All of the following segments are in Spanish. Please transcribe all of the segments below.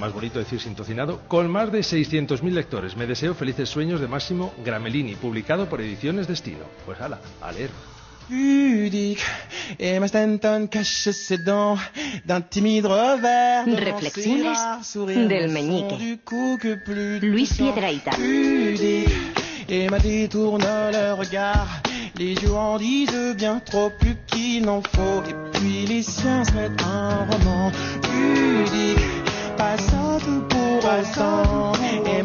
más bonito decir sin tocinado, con más de 600.000 lectores. Me deseo felices sueños de Máximo Gramelini, publicado por Ediciones Destino. Pues hala, a leer. devant Reflexiones del meñique. Luis. Piedrahita. Pudique. Emma détourne le regard. Les yeux en disent bien trop plus qu'il n'en faut. Et puis les siens se mettent un roman. Pudique. Passante pour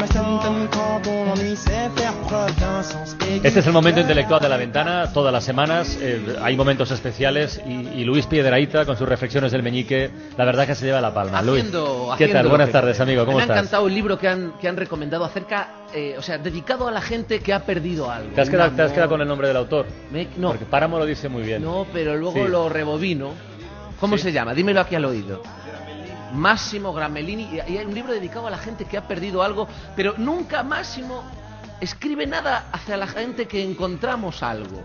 Stanton, quand on faire preuve d'un sens Este es el momento intelectual de la ventana. Todas las semanas eh, hay momentos especiales y, y Luis Piedraíta con sus reflexiones del meñique, la verdad que se lleva la palma. Haciendo- Luis, ¿qué haciendo tal? Buenas que tardes, amigo. ¿Cómo Me estás? ha encantado el libro que han, que han recomendado acerca, eh, o sea, dedicado a la gente que ha perdido algo. ¿Te has, quedado, te has quedado con el nombre del autor? Me- no, Porque Páramo lo dice muy bien. no, pero luego Sí. lo rebobino. ¿Cómo Sí. se llama? Dímelo aquí al oído. Máximo Gramelini. Y y hay un libro dedicado a la gente que ha perdido algo, pero nunca Máximo escribe nada hacia la gente que encontramos algo.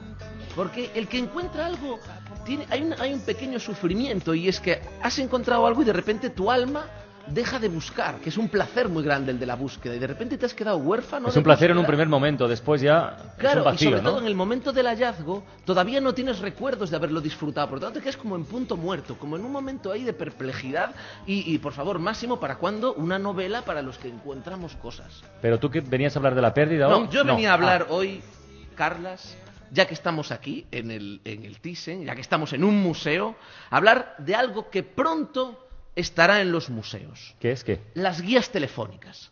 Porque el que encuentra algo, tiene, hay, un, hay un pequeño sufrimiento y es que has encontrado algo y de repente tu alma deja de buscar, que es un placer muy grande el de la búsqueda, y de repente te has quedado huérfano. es un placer en un primer momento, después ya Claro, es un vacío, y sobre ¿no? todo en el momento del hallazgo, todavía no tienes recuerdos de haberlo disfrutado. Por lo tanto, que es como en punto muerto, como en un momento ahí de perplejidad. Y, y, por favor, Máximo, ¿para cuándo una novela para los que encontramos cosas? Pero tú que venías a hablar de la pérdida hoy. No, yo venía a hablar Ah, hoy, Carlas, ya que estamos aquí en el, en el Thyssen, ya que estamos en un museo, hablar de algo que pronto estará en los museos. ¿Qué es qué? Las guías telefónicas.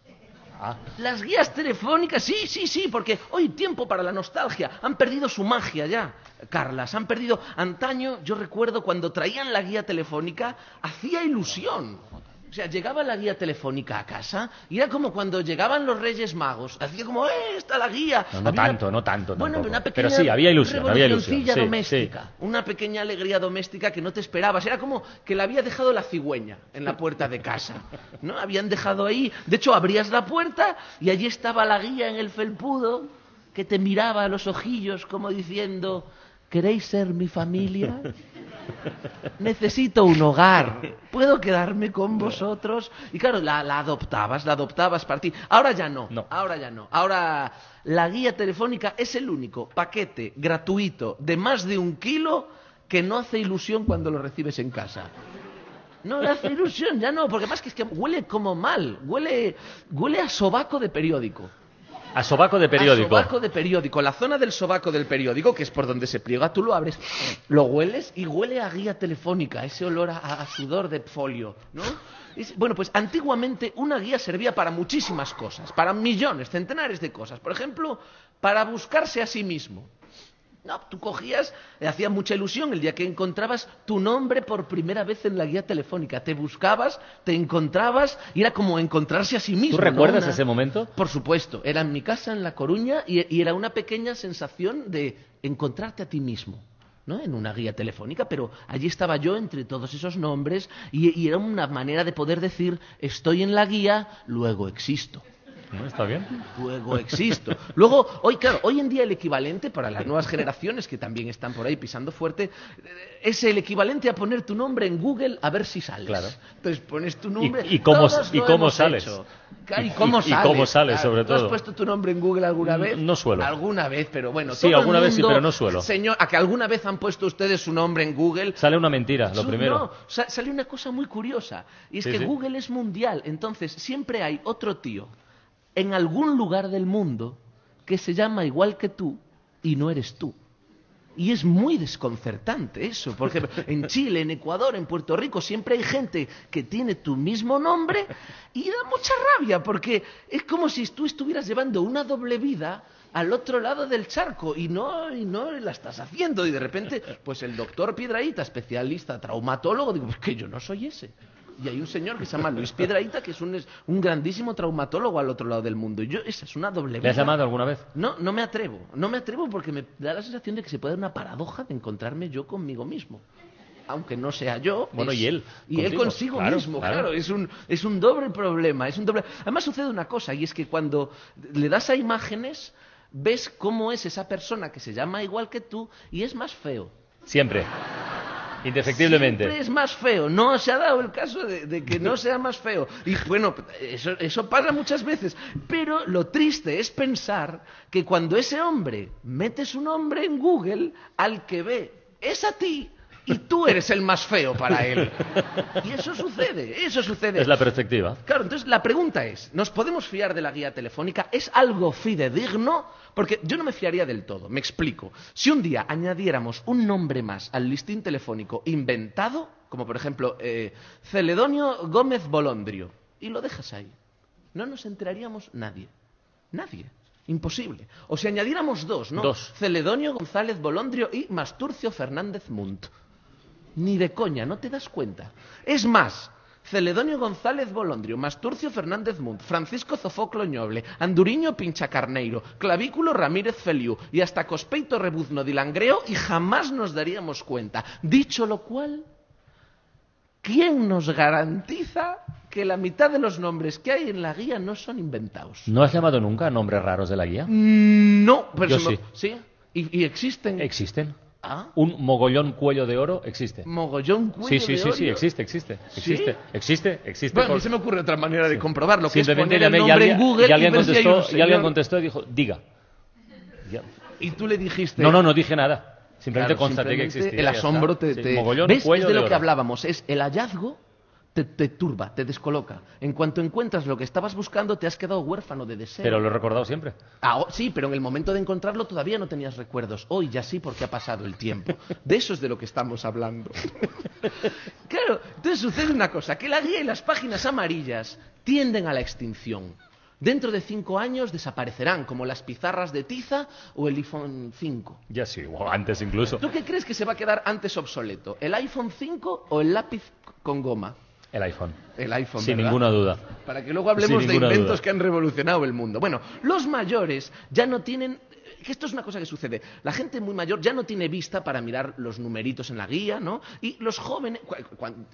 Ah, Las guías telefónicas, sí, sí, sí, porque hoy tiempo para la nostalgia. Han perdido su magia ya, Carlas. Han perdido. Antaño, yo recuerdo cuando traían la guía telefónica, hacía ilusión. O sea, llegaba la guía telefónica a casa y era como cuando llegaban los Reyes Magos. Hacía como, ¡eh, está la guía! No, no Había una- tanto, no tanto Bueno, tampoco. una pequeña Pero sí, había ilusión, había ilusión, sí, doméstica. Una pequeña alegría doméstica que no te esperabas. Era como que la había dejado la cigüeña en la puerta de casa. ¿No? Habían dejado ahí. De hecho, abrías la puerta y allí estaba la guía en el felpudo que te miraba a los ojillos como diciendo: ¿Queréis ser mi familia? Necesito un hogar. ¿Puedo quedarme con vosotros? Y claro, la, la adoptabas, la adoptabas para ti. Ahora ya no, No. Ahora ya no. Ahora la guía telefónica es el único paquete gratuito de más de un kilo que no hace ilusión cuando lo recibes en casa. No le hace ilusión, ya no, porque más que es que huele como mal, huele, huele a sobaco de periódico. A sobaco de periódico. A sobaco de periódico. La zona del sobaco del periódico, que es por donde se pliega, tú lo abres, lo hueles y huele a guía telefónica, ese olor a, sudor de folio, ¿no? Bueno, pues antiguamente una guía servía para muchísimas cosas, para millones, centenares de cosas. Por ejemplo, para buscarse a sí mismo. No, tú cogías, eh, hacía mucha ilusión el día que encontrabas tu nombre por primera vez en la guía telefónica. Te buscabas, te encontrabas y era como encontrarse a sí mismo. ¿Tú ¿no? recuerdas Una- ese momento? Por supuesto, era en mi casa en La Coruña y, y era una pequeña sensación de encontrarte a ti mismo. ¿no? en una guía telefónica, pero allí estaba yo entre todos esos nombres y, y era una manera de poder decir estoy en la guía, luego existo. ¿No? ¿Está bien? Luego existo. Luego, hoy, claro, hoy en día el equivalente para las nuevas generaciones que también están por ahí pisando fuerte, eh, es el equivalente a poner tu nombre en Google a ver si sales. Claro. Entonces pones tu nombre. ¿Y- y cómo- y cómo sales? ¿Y cómo y- y sales? cómo sales, Claro. sobre ¿Tú has todo. puesto tu nombre en Google alguna vez? no suelo. Alguna vez, pero bueno. Sí, todo el alguna vez sí, pero no suelo. Señor, a que alguna vez han puesto ustedes su nombre en Google. Sale una mentira, lo primero. No, sa- sale una cosa muy curiosa. Y es Sí, que sí. Google es mundial. Entonces, siempre hay otro tío en algún lugar del mundo que se llama igual que tú y no eres tú. Y es muy desconcertante eso, porque en Chile, en Ecuador, en Puerto Rico, siempre hay gente que tiene tu mismo nombre y da mucha rabia, porque es como si tú estuvieras llevando una doble vida al otro lado del charco y no, y no la estás haciendo. Y de repente, pues el doctor Piedraíta, especialista, traumatólogo, digo, pues que yo no soy ese. Y hay un señor que se llama Luis Piedraíta, que es un, es un grandísimo traumatólogo al otro lado del mundo. Y yo, esa es una doble ¿Le has llamado alguna vez? No, no me atrevo. No me atrevo porque me da la sensación de que se puede dar una paradoja de encontrarme yo conmigo mismo. Aunque no sea yo. Bueno, es- y él, Y él consigo Claro, mismo, claro. claro. Es, un, es un doble problema. Es un doble... Además sucede una cosa, y es que cuando le das a imágenes, ves cómo es esa persona que se llama igual que tú y es más feo. Siempre. Indefectiblemente. Siempre es más feo. No se ha dado el caso de, que no sea más feo. Y bueno, eso, eso pasa muchas veces. Pero lo triste es pensar que cuando ese hombre mete su nombre en Google, al que ve es a ti y tú eres el más feo para él. Y eso sucede, eso sucede. Es la perspectiva. Claro, entonces la pregunta es, ¿nos podemos fiar de la guía telefónica? ¿Es algo fidedigno? Porque yo no me fiaría del todo, me explico. Si un día añadiéramos un nombre más al listín telefónico inventado, como por ejemplo eh, Celedonio Gómez Bolondrio, y lo dejas ahí, no nos enteraríamos nadie. Nadie. Imposible. O si añadiéramos dos, ¿no? Dos. Celedonio González Bolondrio y Masturcio Fernández Munt. Ni de coña, no te das cuenta. Es más, Celedonio González Bolondrio, Masturcio Fernández Munt, Francisco Zofoclo Ñoble, Anduriño Pinchacarneiro, Clavículo Ramírez Feliu y hasta Cospeito Rebuzno de Langreo y jamás nos daríamos cuenta. Dicho lo cual, ¿quién nos garantiza que la mitad de los nombres que hay en la guía no son inventados? ¿No has llamado nunca a nombres raros de la guía? No, pero Yo se me- sí. ¿Sí? ¿Y, y existen? Existen. Ah, Un mogollón cuello de oro existe. mogollón cuello Sí, sí, de sí, sí, oro. existe, existe. ¿Sí? Existe, existe, existe. Bueno, a por- mí se me ocurre otra manera de comprobarlo, que es Simplemente poner el y nombre alguien, en Google y alguien ver si hay contestó, un y alguien contestó y dijo, diga. Y tú le dijiste... No, no, no dije nada. Simplemente Claro, constaté que simplemente existía. El asombro te... Sí, te- mogollón, ¿Ves? cuello es de lo oro. que hablábamos. Es el hallazgo te, te turba, te descoloca. En cuanto encuentras lo que estabas buscando, te has quedado huérfano de deseo. Pero lo he recordado siempre. Ah, oh, sí, pero en el momento de encontrarlo todavía no tenías recuerdos. Hoy ya sí porque ha pasado el tiempo. De eso es de lo que estamos hablando. claro, entonces sucede una cosa, que la guía y las páginas amarillas tienden a la extinción. Dentro de cinco años desaparecerán, como las pizarras de tiza o el iPhone 5. Ya sí, o antes incluso. ¿Tú qué crees que se va a quedar antes obsoleto? ¿El iPhone 5 o el lápiz con goma? El iPhone. El iPhone, Sin ¿verdad? ninguna duda. Para que luego hablemos Sin de inventos duda. que han revolucionado el mundo. Bueno, los mayores ya no tienen... que Esto es una cosa que sucede. La gente muy mayor ya no tiene vista para mirar los numeritos en la guía, ¿no? Y los jóvenes,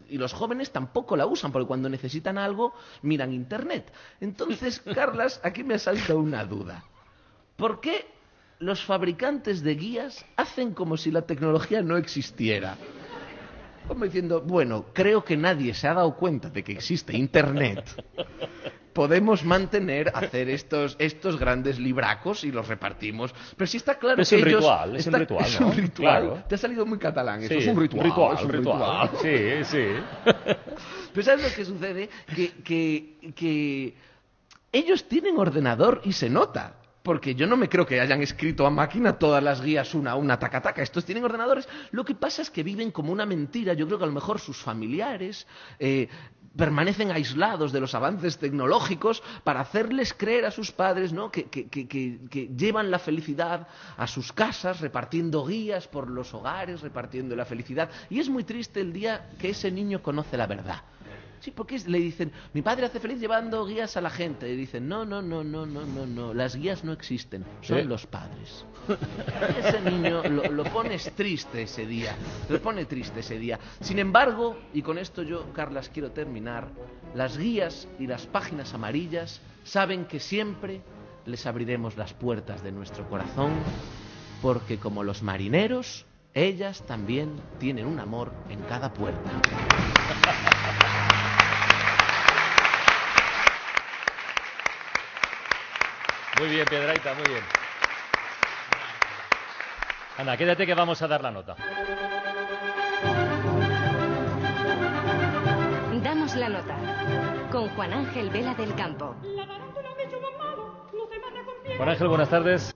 y los jóvenes tampoco la usan, porque cuando necesitan algo miran internet. Entonces, Carlas, aquí me ha saltado una duda. ¿Por qué los fabricantes de guías hacen como si la tecnología no existiera? Como diciendo, bueno, creo que nadie se ha dado cuenta de que existe Internet. Podemos mantener, hacer estos, estos grandes libracos y los repartimos. Pero sí está claro Es que un ellos... ritual, es un está- ritual, Es ¿no? un ritual. Claro. Te ha salido muy catalán. eso Sí, es un ritual. es un ritual. Sí, sí. Pero ¿sabes lo que sucede? Que, que, que ellos tienen ordenador y se nota. Porque yo no me creo que hayan escrito a máquina todas las guías una a una, taca, taca. Estos tienen ordenadores. Lo que pasa es que viven como una mentira. Yo creo que a lo mejor sus familiares eh, permanecen aislados de los avances tecnológicos para hacerles creer a sus padres ¿no? que, que- que- que- que llevan la felicidad a sus casas, repartiendo guías por los hogares, repartiendo la felicidad. Y es muy triste el día que ese niño conoce la verdad. Sí, porque le dicen, mi padre hace feliz llevando guías a la gente. Y dicen, no, no, no, no, no, no, no, las guías no existen, son los padres. Ese niño lo, lo pones triste ese día, lo pone triste ese día. Sin embargo, y con esto yo, Carlas, quiero terminar, las guías y las páginas amarillas saben que siempre les abriremos las puertas de nuestro corazón, porque como los marineros, ellas también tienen un amor en cada puerta. Muy bien, Piedraita, muy bien. Ana, quédate que vamos a dar la nota. Damos la nota con Juan Ángel Vela del Campo. Juan Ángel, buenas tardes.